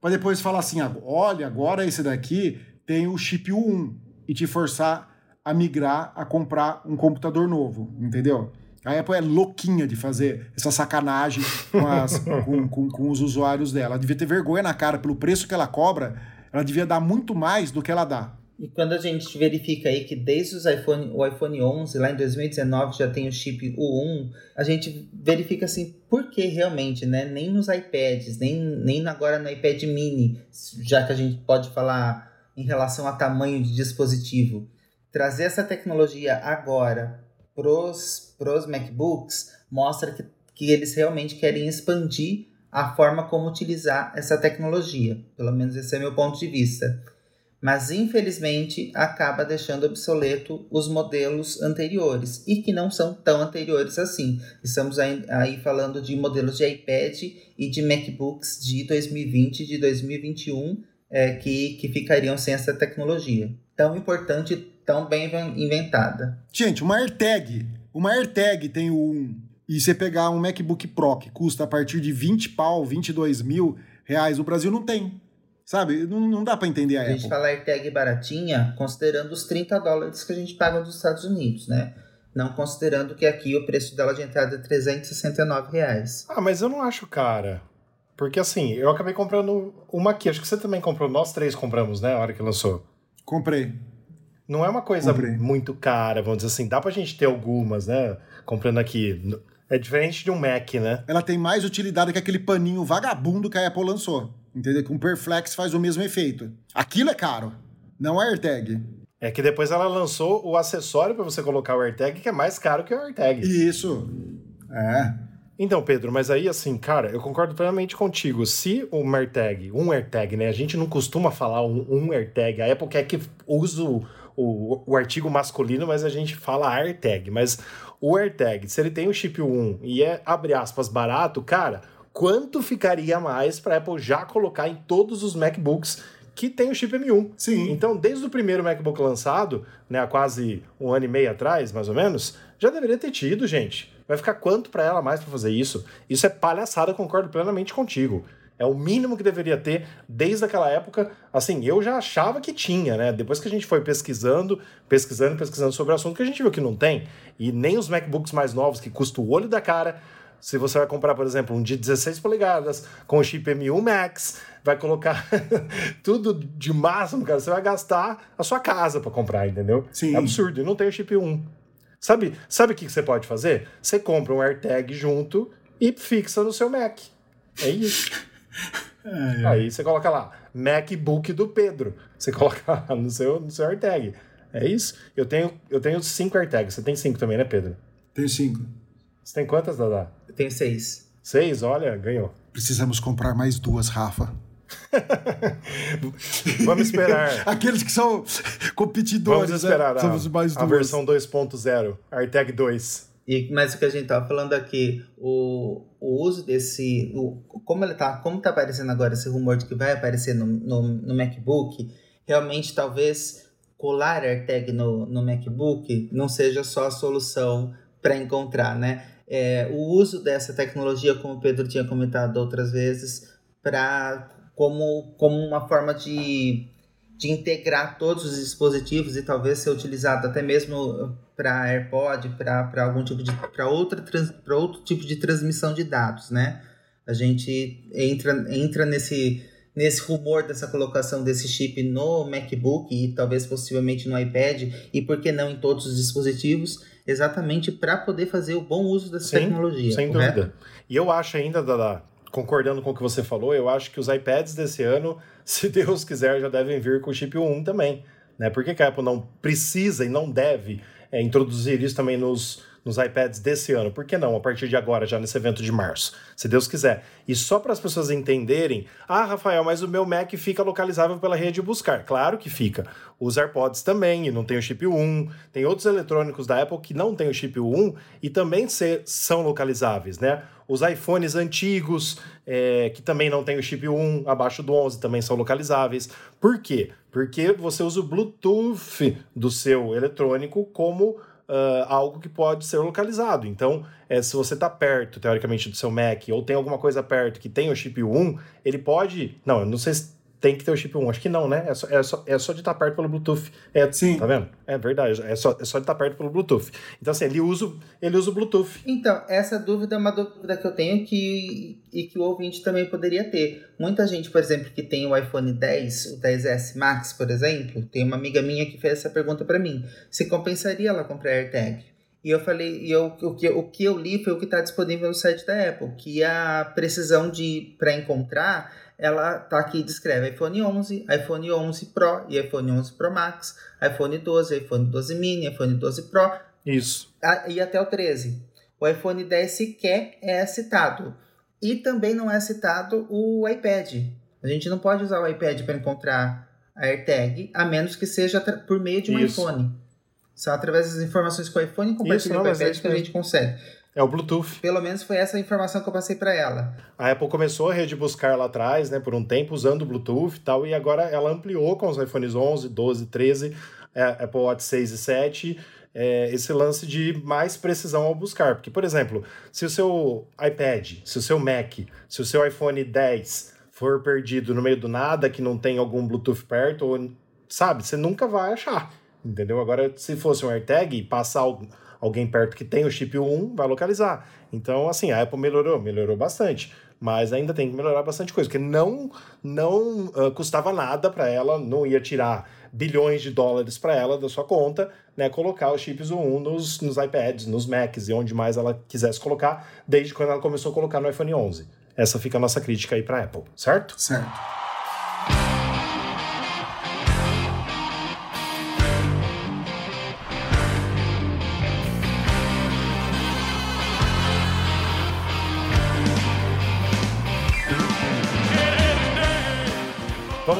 para depois falar assim: olha, agora esse daqui tem o chip U1 e te forçar a migrar a comprar um computador novo, entendeu? A Apple é louquinha de fazer essa sacanagem com, as, com, com, com, os usuários dela. Ela devia ter vergonha na cara pelo preço que ela cobra. Ela devia dar muito mais do que ela dá. E quando a gente verifica aí que desde os iPhone, o iPhone 11, lá em 2019, já tem o chip U1, a gente verifica assim, por que realmente, né? Nem nos iPads, nem, nem agora no iPad mini, já que a gente pode falar em relação a tamanho de dispositivo. Trazer essa tecnologia agora pros, pros MacBooks mostra que, que eles realmente querem expandir a forma como utilizar essa tecnologia. Pelo menos esse é meu ponto de vista. Mas infelizmente acaba deixando obsoleto os modelos anteriores e que não são tão anteriores assim. Estamos aí, aí falando de modelos de iPad e de MacBooks de 2020 e de 2021 é, que, que ficariam sem essa tecnologia. Tão importante tão bem inventada. Gente, uma AirTag. Uma AirTag tem um. E você pegar um MacBook Pro que custa a partir de 20 pau, 22 mil reais, o Brasil não tem. Sabe? Não, não dá para entender a, a Apple. A gente fala AirTag baratinha, considerando os 30 dólares que a gente paga nos Estados Unidos, né? Não considerando que aqui o preço dela de entrada é 369 reais. Ah, mas eu não acho cara. Porque assim, eu acabei comprando uma aqui. Acho que você também comprou. Nós três compramos, né? A hora que lançou. Comprei. Não é uma coisa Comprei. muito cara, vamos dizer assim. Dá pra gente ter algumas, né? Comprando aqui. É diferente de um Mac, né? Ela tem mais utilidade que aquele paninho vagabundo que a Apple lançou. Entendeu? Que um Perflex faz o mesmo efeito. Aquilo é caro, não é AirTag. É que depois ela lançou o acessório para você colocar o AirTag, que é mais caro que o AirTag. Isso. É. Então, Pedro, mas aí assim, cara, eu concordo plenamente contigo. Se o AirTag, um AirTag, né? A gente não costuma falar um, um AirTag. A Apple quer que use o, o, artigo masculino, mas a gente fala AirTag. Mas o AirTag, se ele tem o chip 1 e é, abre aspas, barato, cara, quanto ficaria mais para Apple já colocar em todos os MacBooks que tem o chip M1. Sim. Então, desde o primeiro MacBook lançado, né, há quase um ano e meio atrás, mais ou menos, já deveria ter tido, gente. Vai ficar quanto para ela mais para fazer isso? Isso é palhaçada, concordo plenamente contigo. É o mínimo que deveria ter desde aquela época. Assim, eu já achava que tinha, né? Depois que a gente foi pesquisando, pesquisando, pesquisando sobre o assunto, que a gente viu que não tem. E nem os MacBooks mais novos, que custam o olho da cara. Se você vai comprar, por exemplo, um de 16 polegadas com o chip M1 Max, vai colocar tudo de máximo, cara, você vai gastar a sua casa para comprar, entendeu? Sim. É absurdo. E não tem o chip 1. Sabe, sabe o que você pode fazer? Você compra um AirTag junto e fixa no seu Mac. É isso. É, é. Aí você coloca lá, MacBook do Pedro. Você coloca lá no seu, no seu AirTag. É isso. Eu tenho, eu tenho cinco AirTags. Você tem cinco também, né, Pedro? Tenho cinco. Você tem quantas, Dada? Eu tenho seis. Seis? Olha, ganhou. Precisamos comprar mais duas, Rafa. Vamos esperar. Aqueles que são competidores, Vamos esperar né? a, Somos mais a duas. versão 2.0, AirTag 2. E, mas o que a gente estava falando aqui, o, o uso desse. O, como ele tá, como tá aparecendo agora esse rumor de que vai aparecer no, no, no MacBook, realmente talvez colar AirTag no, no MacBook não seja só a solução para encontrar, né? É, o uso dessa tecnologia, como o Pedro tinha comentado outras vezes, para como, como uma forma de, de integrar todos os dispositivos e talvez ser utilizado até mesmo para AirPod, para algum tipo de para outra para outro tipo de transmissão de dados, né? A gente entra entra nesse nesse rumor dessa colocação desse chip no MacBook e talvez possivelmente no iPad e por que não em todos os dispositivos, exatamente para poder fazer o bom uso dessa Sim, tecnologia. Sem correto? dúvida. E eu acho ainda, Dada, concordando com o que você falou, eu acho que os iPads desse ano, se Deus quiser, já devem vir com o chip 1 também. Né? Por que, que a Apple não precisa e não deve é, introduzir isso também nos, nos iPads desse ano? Por que não, a partir de agora, já nesse evento de março? Se Deus quiser. E só para as pessoas entenderem, ah, Rafael, mas o meu Mac fica localizável pela rede buscar. Claro que fica. Os AirPods também, e não tem o chip 1. Tem outros eletrônicos da Apple que não tem o chip 1 e também se, são localizáveis, né? Os iPhones antigos, é, que também não tem o chip 1, abaixo do 11, também são localizáveis. Por quê? Porque você usa o Bluetooth do seu eletrônico como Uh, algo que pode ser localizado. Então, é, se você está perto, teoricamente, do seu Mac, ou tem alguma coisa perto que tem o chip 1, ele pode. Não, eu não sei se tem que ter o chip 1. Acho que não, né? É só, é só, é só de estar perto pelo Bluetooth. É, Sim. Tá vendo? É verdade. É só, é só de estar perto pelo Bluetooth. Então, assim, ele usa, ele usa o Bluetooth. Então, essa dúvida é uma dúvida que eu tenho que, e que o ouvinte também poderia ter. Muita gente, por exemplo, que tem o iPhone 10, o 10S Max, por exemplo, tem uma amiga minha que fez essa pergunta para mim. Se compensaria ela comprar AirTag? E eu falei, e eu, o, que, o que eu li foi o que está disponível no site da Apple, que a precisão de para encontrar ela tá aqui descreve iPhone 11, iPhone 11 Pro e iPhone 11 Pro Max, iPhone 12, iPhone 12 mini, iPhone 12 Pro Isso. a- e até o 13. O iPhone 10 sequer é citado. E também não é citado o iPad. A gente não pode usar o iPad para encontrar a AirTag, a menos que seja por meio de um Isso. iPhone. Só através das informações que o iPhone compartilha não, com o é iPad que a gente consegue. É o Bluetooth. Pelo menos foi essa a informação que eu passei para ela. A Apple começou a rede buscar lá atrás, né, por um tempo, usando o Bluetooth e tal, e agora ela ampliou com os iPhones 11, 12, 13, é, Apple Watch 6 e 7, é, esse lance de mais precisão ao buscar. Porque, por exemplo, se o seu iPad, se o seu Mac, se o seu iPhone 10 for perdido no meio do nada, que não tem algum Bluetooth perto, ou, sabe, você nunca vai achar, entendeu? Agora, se fosse um AirTag e passar alguém perto que tem o chip 1, vai localizar. Então, assim, a Apple melhorou, melhorou bastante. Mas ainda tem que melhorar bastante coisa, porque não, não ah, custava nada para ela, não ia tirar bilhões de dólares para ela da sua conta, né, colocar os chips 1 nos, nos iPads, nos Macs e onde mais ela quisesse colocar, desde quando ela começou a colocar no iPhone 11. Essa fica a nossa crítica aí para Apple, certo? Certo.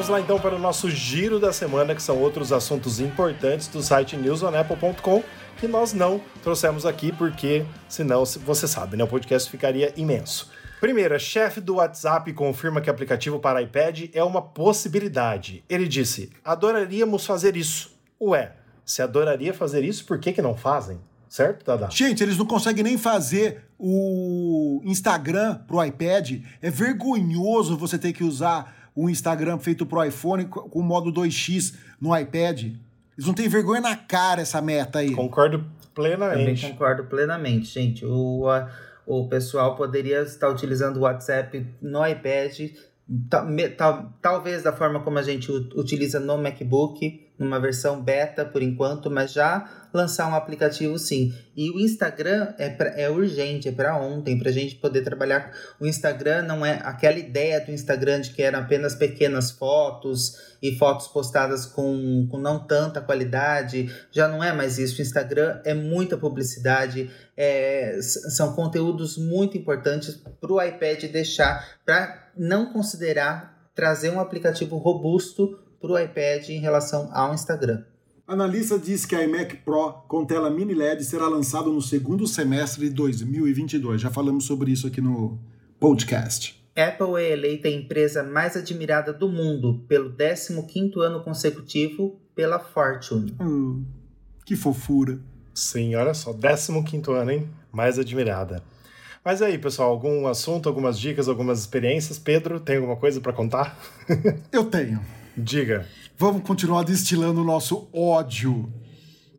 Vamos lá então para o nosso giro da semana, que são outros assuntos importantes do site newsonapple.com que nós não trouxemos aqui porque, senão, você sabe, né, o podcast ficaria imenso. Primeiro, chefe do WhatsApp confirma que aplicativo para iPad é uma possibilidade. Ele disse: adoraríamos fazer isso. Ué, se adoraria fazer isso, por que, que não fazem? Certo, Dada? Gente, eles não conseguem nem fazer o Instagram pro iPad. É vergonhoso você ter que usar um Instagram feito pro iPhone com o modo 2x no iPad. Eles não têm vergonha na cara essa meta aí. Concordo plenamente. Também concordo plenamente, gente. O, a, o pessoal poderia estar utilizando o WhatsApp no iPad, tal, tal, talvez da forma como a gente utiliza no MacBook, numa versão beta por enquanto, mas já lançar um aplicativo sim. E o Instagram é, pra, é urgente, é para ontem, para a gente poder trabalhar. O Instagram não é aquela ideia do Instagram de que eram apenas pequenas fotos e fotos postadas com, com não tanta qualidade, já não é mais isso. O Instagram é muita publicidade, é, são conteúdos muito importantes para o iPad deixar, para não considerar trazer um aplicativo robusto para o iPad em relação ao Instagram. Analista diz que a iMac Pro com tela mini LED será lançado no segundo semestre de 2022. Já falamos sobre isso aqui no podcast. Apple é eleita a empresa mais admirada do mundo pelo 15º ano consecutivo pela Fortune. Hum, que fofura. Sim, olha só, 15º ano, hein? Mais admirada. Mas aí, pessoal, algum assunto, algumas dicas, algumas experiências? Pedro, tem alguma coisa para contar? Eu tenho. Diga. Vamos continuar destilando o nosso ódio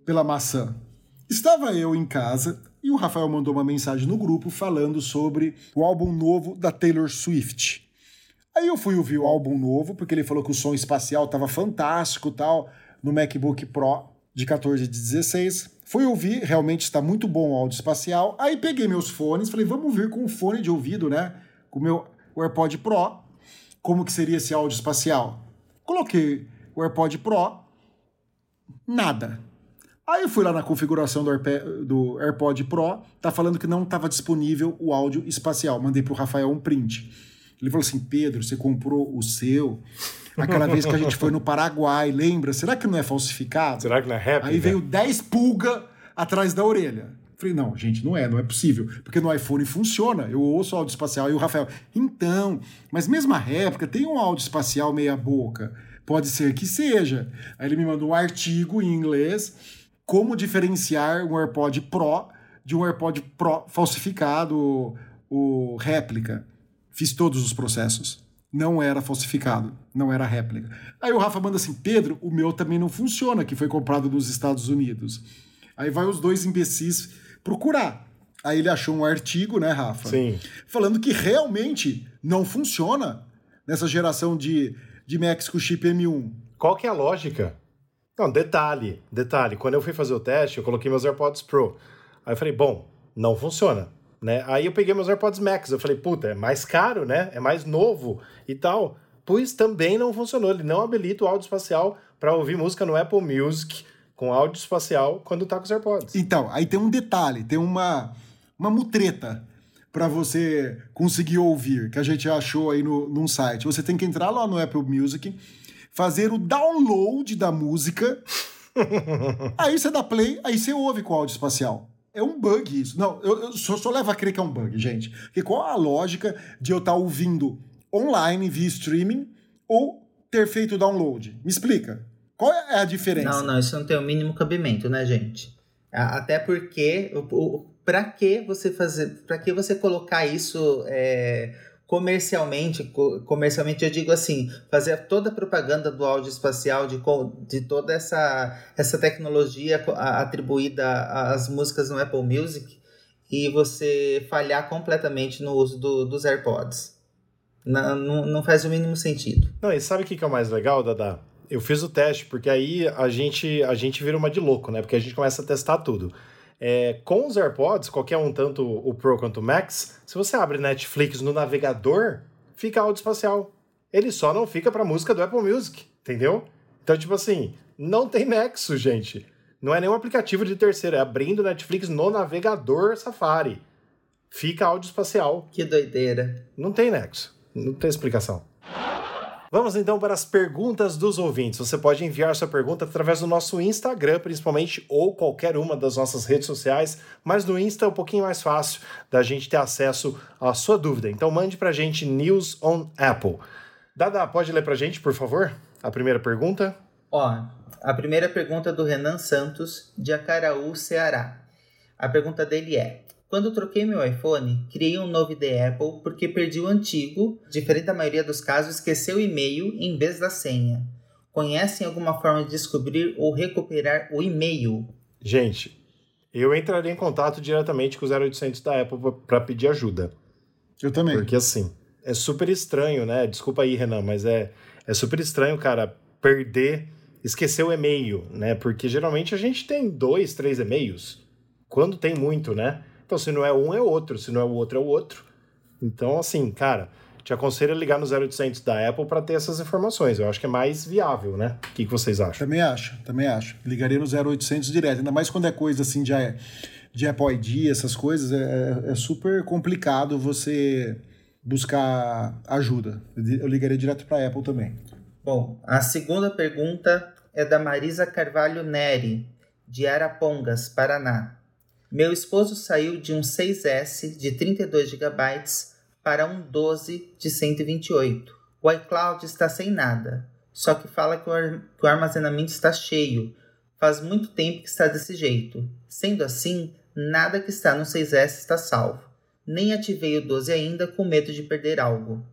pela maçã. Estava eu em casa e o Rafael mandou uma mensagem no grupo falando sobre o álbum novo da Taylor Swift. Aí eu fui ouvir o álbum novo, porque ele falou que o som espacial estava fantástico tal, no MacBook Pro de 14 e 16. Fui ouvir, realmente está muito bom o áudio espacial. Aí peguei meus fones, falei, vamos ver com o fone de ouvido, né? Com o meu AirPod Pro, como que seria esse áudio espacial. Coloquei o AirPod Pro, nada. Aí eu fui lá na configuração do, do AirPod Pro, tá falando que não estava disponível o áudio espacial. Mandei pro Rafael um print. Ele falou assim: Pedro, você comprou o seu aquela vez que a gente foi no Paraguai, lembra? Será que não é falsificado? Será que não é réplica? Aí veio 10 pulga atrás da orelha. Falei, não, gente, não é, não é possível. Porque no iPhone funciona. Eu ouço áudio espacial e o Rafael, então, mas mesmo a réplica tem um áudio espacial meia boca. Pode ser que seja. Aí ele me mandou um artigo em inglês como diferenciar um AirPod Pro de um AirPod Pro falsificado ou réplica. Fiz todos os processos. Não era falsificado, não era réplica. Aí o Rafa manda assim: Pedro, o meu também não funciona, que foi comprado nos Estados Unidos. Aí vai os dois imbecis procurar. Aí ele achou um artigo, né, Rafa? Sim. Falando que realmente não funciona nessa geração de, de Macs com chip M1. Qual que é a lógica? Não, detalhe, detalhe. Quando eu fui fazer o teste, eu coloquei meus AirPods Pro. Aí eu falei, bom, não funciona. Né? Aí eu peguei meus AirPods Max. Eu falei, puta, é mais caro, né? É mais novo e tal. Pois também não funcionou. Ele não habilita o áudio espacial para ouvir música no Apple Music com áudio espacial quando tá com os AirPods. Então, aí tem um detalhe, tem uma, uma mutreta para você conseguir ouvir, que a gente achou aí no, num site. Você tem que entrar lá no Apple Music, fazer o download da música, aí você dá play, aí você ouve com áudio espacial. É um bug isso. Não, eu, eu só, só levo a crer que é um bug, gente. Porque qual a lógica de eu estar tá ouvindo online via streaming ou ter feito o download? Me explica. Qual é a diferença? Não, não, isso não tem o mínimo cabimento, né, gente? Até porque, para que você fazer, para que você colocar isso é, comercialmente, comercialmente eu digo assim, fazer toda a propaganda do áudio espacial, de, de toda essa, essa tecnologia atribuída às músicas no Apple Music e você falhar completamente no uso do, dos AirPods. Não, não, não faz o mínimo sentido. Não, e sabe o que é o mais legal, Dada? Eu fiz o teste, porque aí a gente, a gente vira uma de louco, né? Porque a gente começa a testar tudo. É, com os AirPods, qualquer um, tanto o Pro quanto o Max, se você abre Netflix no navegador, fica áudio espacial. Ele só não fica para música do Apple Music, entendeu? Então, tipo assim, não tem nexo, gente. Não é nenhum aplicativo de terceiro, é abrindo Netflix no navegador Safari. Fica áudio espacial. Que doideira. Não tem nexo. Não tem explicação. Vamos então para as perguntas dos ouvintes. Você pode enviar sua pergunta através do nosso Instagram, principalmente, ou qualquer uma das nossas redes sociais, mas no Insta é um pouquinho mais fácil da gente ter acesso à sua dúvida. Então mande para a gente News on Apple. Dada, pode ler para a gente, por favor, a primeira pergunta? Ó, a primeira pergunta é do Renan Santos, de Acaraú, Ceará. A pergunta dele é: quando troquei meu iPhone, criei um novo ID Apple porque perdi o antigo, diferente da maioria dos casos, esqueceu o e-mail em vez da senha. Conhecem alguma forma de descobrir ou recuperar o e-mail? Gente, eu entraria em contato diretamente com o 0800 da Apple para pedir ajuda. Eu também. Porque assim, é super estranho, né? Desculpa aí, Renan, mas é, é super estranho, cara, perder, esquecer o e-mail, né? Porque geralmente a gente tem dois, três e-mails. Quando tem muito, né? Então, se não é um, é outro. Se não é o outro, é o outro. Então, assim, cara, te aconselho a ligar no 0800 da Apple para ter essas informações. Eu acho que é mais viável, né? O que, que vocês acham? Também acho, também acho. Ligaria no 0800 direto. Ainda mais quando é coisa assim de, de Apple ID, essas coisas, é, é super complicado você buscar ajuda. Eu ligaria direto para a Apple também. Bom, a segunda pergunta é da Marisa Carvalho Neri, de Arapongas, Paraná. Meu esposo saiu de um 6S de 32 GB para um 12 de 128. O iCloud está sem nada, só que fala que o armazenamento está cheio. Faz muito tempo que está desse jeito. Sendo assim, nada que está no 6S está salvo. Nem ativei o 12 ainda com medo de perder algo.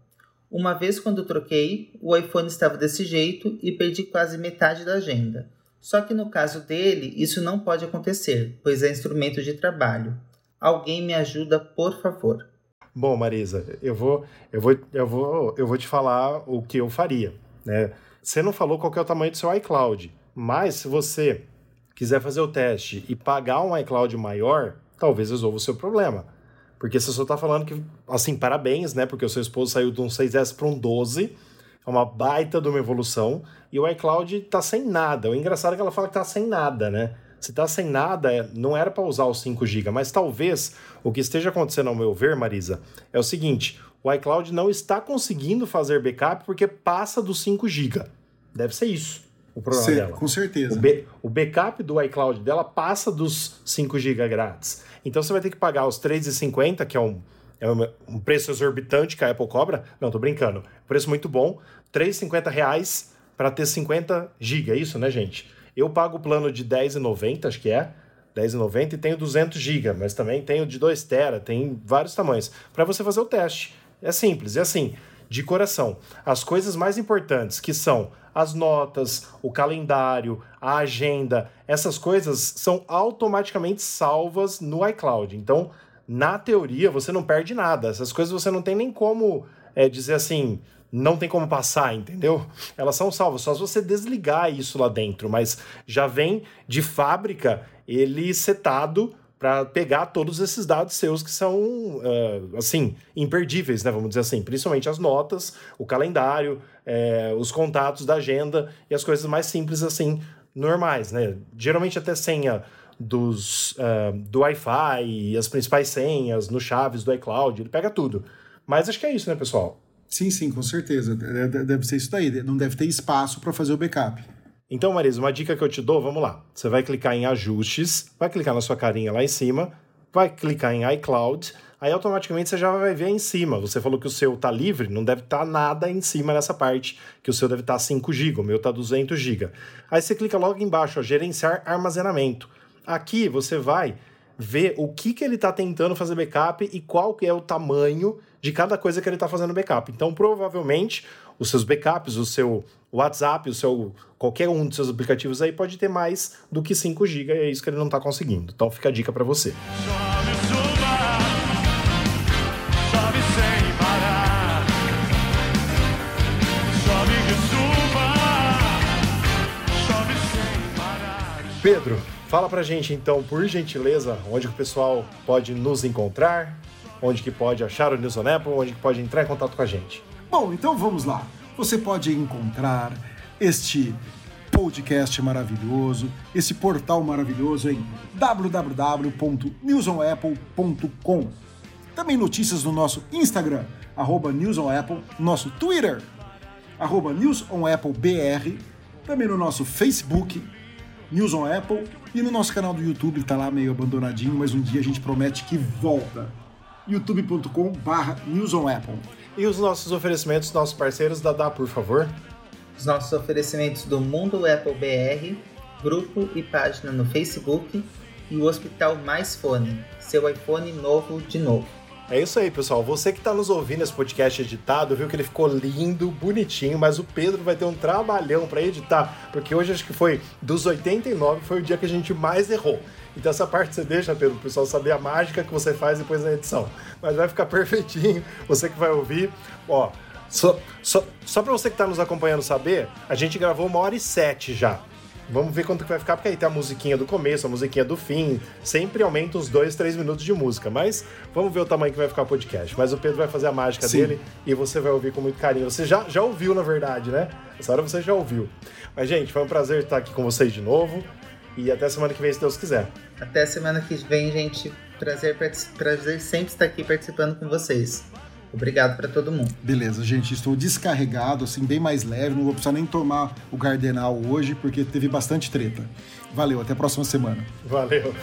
Uma vez quando troquei, o iPhone estava desse jeito e perdi quase metade da agenda. Só que no caso dele, isso não pode acontecer, pois é instrumento de trabalho. Alguém me ajuda, por favor. Bom, Marisa, eu vou, eu vou, eu vou, eu vou te falar o que eu faria, né? Você não falou qual é o tamanho do seu iCloud, mas se você quiser fazer o teste e pagar um iCloud maior, talvez resolva o seu problema. Porque você só está falando que, assim, parabéns, né? Porque o seu esposo saiu de um 6S para um 12 é uma baita de uma evolução. E o iCloud tá sem nada. O engraçado é que ela fala que tá sem nada, né? Se tá sem nada, é, não era para usar os 5 GB, mas talvez o que esteja acontecendo ao meu ver, Marisa, é o seguinte: o iCloud não está conseguindo fazer backup porque passa dos 5 GB. Deve ser isso o problema Sim, dela. Com certeza. O, o, backup do iCloud dela passa dos 5 GB grátis. Então você vai ter que pagar os 3,50, que é um é um preço exorbitante que a Apple cobra. Não, tô brincando. Preço muito bom. 3,50 reais para ter 50 GB, é isso, né, gente? Eu pago o plano de R$10,90, acho que é. R$10,90 e tenho 200 GB, mas também tenho de 2 TB, tem vários tamanhos. Para você fazer o teste. É simples, é assim, de coração. As coisas mais importantes, que são as notas, o calendário, a agenda, essas coisas são automaticamente salvas no iCloud. Então, na teoria, você não perde nada. Essas coisas você não tem nem como é, dizer assim, não tem como passar, entendeu? Elas são salvas, só se você desligar isso lá dentro, mas já vem de fábrica ele setado para pegar todos esses dados seus que são, uh, assim, imperdíveis, né? Vamos dizer assim, principalmente as notas, o calendário, é, os contatos da agenda e as coisas mais simples, assim, normais, né? Geralmente até senha dos, uh, do Wi-Fi e as principais senhas no chaves do iCloud, ele pega tudo. Mas acho que é isso, né, pessoal? Sim, sim, com certeza. Deve ser isso daí. Não deve ter espaço para fazer o backup. Então, Marisa, uma dica que eu te dou, vamos lá. Você vai clicar em ajustes, vai clicar na sua carinha lá em cima, vai clicar em iCloud, aí automaticamente você já vai ver em cima. Você falou que o seu tá livre, não deve estar tá nada em cima nessa parte, que o seu deve estar tá 5 GB, o meu tá 200 GB. Aí você clica logo embaixo, ó, gerenciar armazenamento. Aqui você vai ver o que, que ele está tentando fazer backup e qual que é o tamanho de cada coisa que ele está fazendo backup. Então, provavelmente, os seus backups, o seu WhatsApp, o seu qualquer um dos seus aplicativos aí pode ter mais do que 5 GB e é isso que ele não está conseguindo. Então, fica a dica para você. Pedro, Fala pra gente então, por gentileza, onde o pessoal pode nos encontrar, onde que pode achar o News on Apple, onde que pode entrar em contato com a gente. Bom, então vamos lá. Você pode encontrar este podcast maravilhoso, esse portal maravilhoso em www.newsonapple.com. Também notícias no nosso Instagram, arroba newsonapple, nosso Twitter, arroba News on Apple BR, também no nosso Facebook, News on Apple, e no nosso canal do YouTube, que tá lá meio abandonadinho, mas um dia a gente promete que volta. youtube.com barra News on Apple. E os nossos oferecimentos, nossos parceiros, Dá, por favor. Os nossos oferecimentos do Mundo Apple BR, grupo e página no Facebook e o Hospital Mais Fone, seu iPhone novo de novo. É isso aí, pessoal. Você que está nos ouvindo esse podcast editado, viu que ele ficou lindo, bonitinho, mas o Pedro vai ter um trabalhão para editar, porque hoje acho que foi dos 89, foi o dia que a gente mais errou. Então essa parte você deixa, Pedro, o pessoal saber a mágica que você faz depois na edição. Mas vai ficar perfeitinho, você que vai ouvir. Ó, só, só, só para você que está nos acompanhando saber, a gente gravou uma hora e sete já. Vamos ver quanto que vai ficar, porque aí tem a musiquinha do começo, a musiquinha do fim. Sempre aumenta uns dois, três minutos de música. Mas vamos ver o tamanho que vai ficar o podcast. Mas o Pedro vai fazer a mágica Sim. dele e você vai ouvir com muito carinho. Você já, já ouviu, na verdade, né? Essa hora você já ouviu. Mas, gente, foi um prazer estar aqui com vocês de novo. E até semana que vem, se Deus quiser. Até semana que vem, gente. Prazer, prazer sempre estar aqui participando com vocês. Obrigado para todo mundo. Beleza, gente, estou descarregado, assim, bem mais leve, não vou precisar nem tomar o Gardenal hoje, porque teve bastante treta. Valeu, até a próxima semana. Valeu.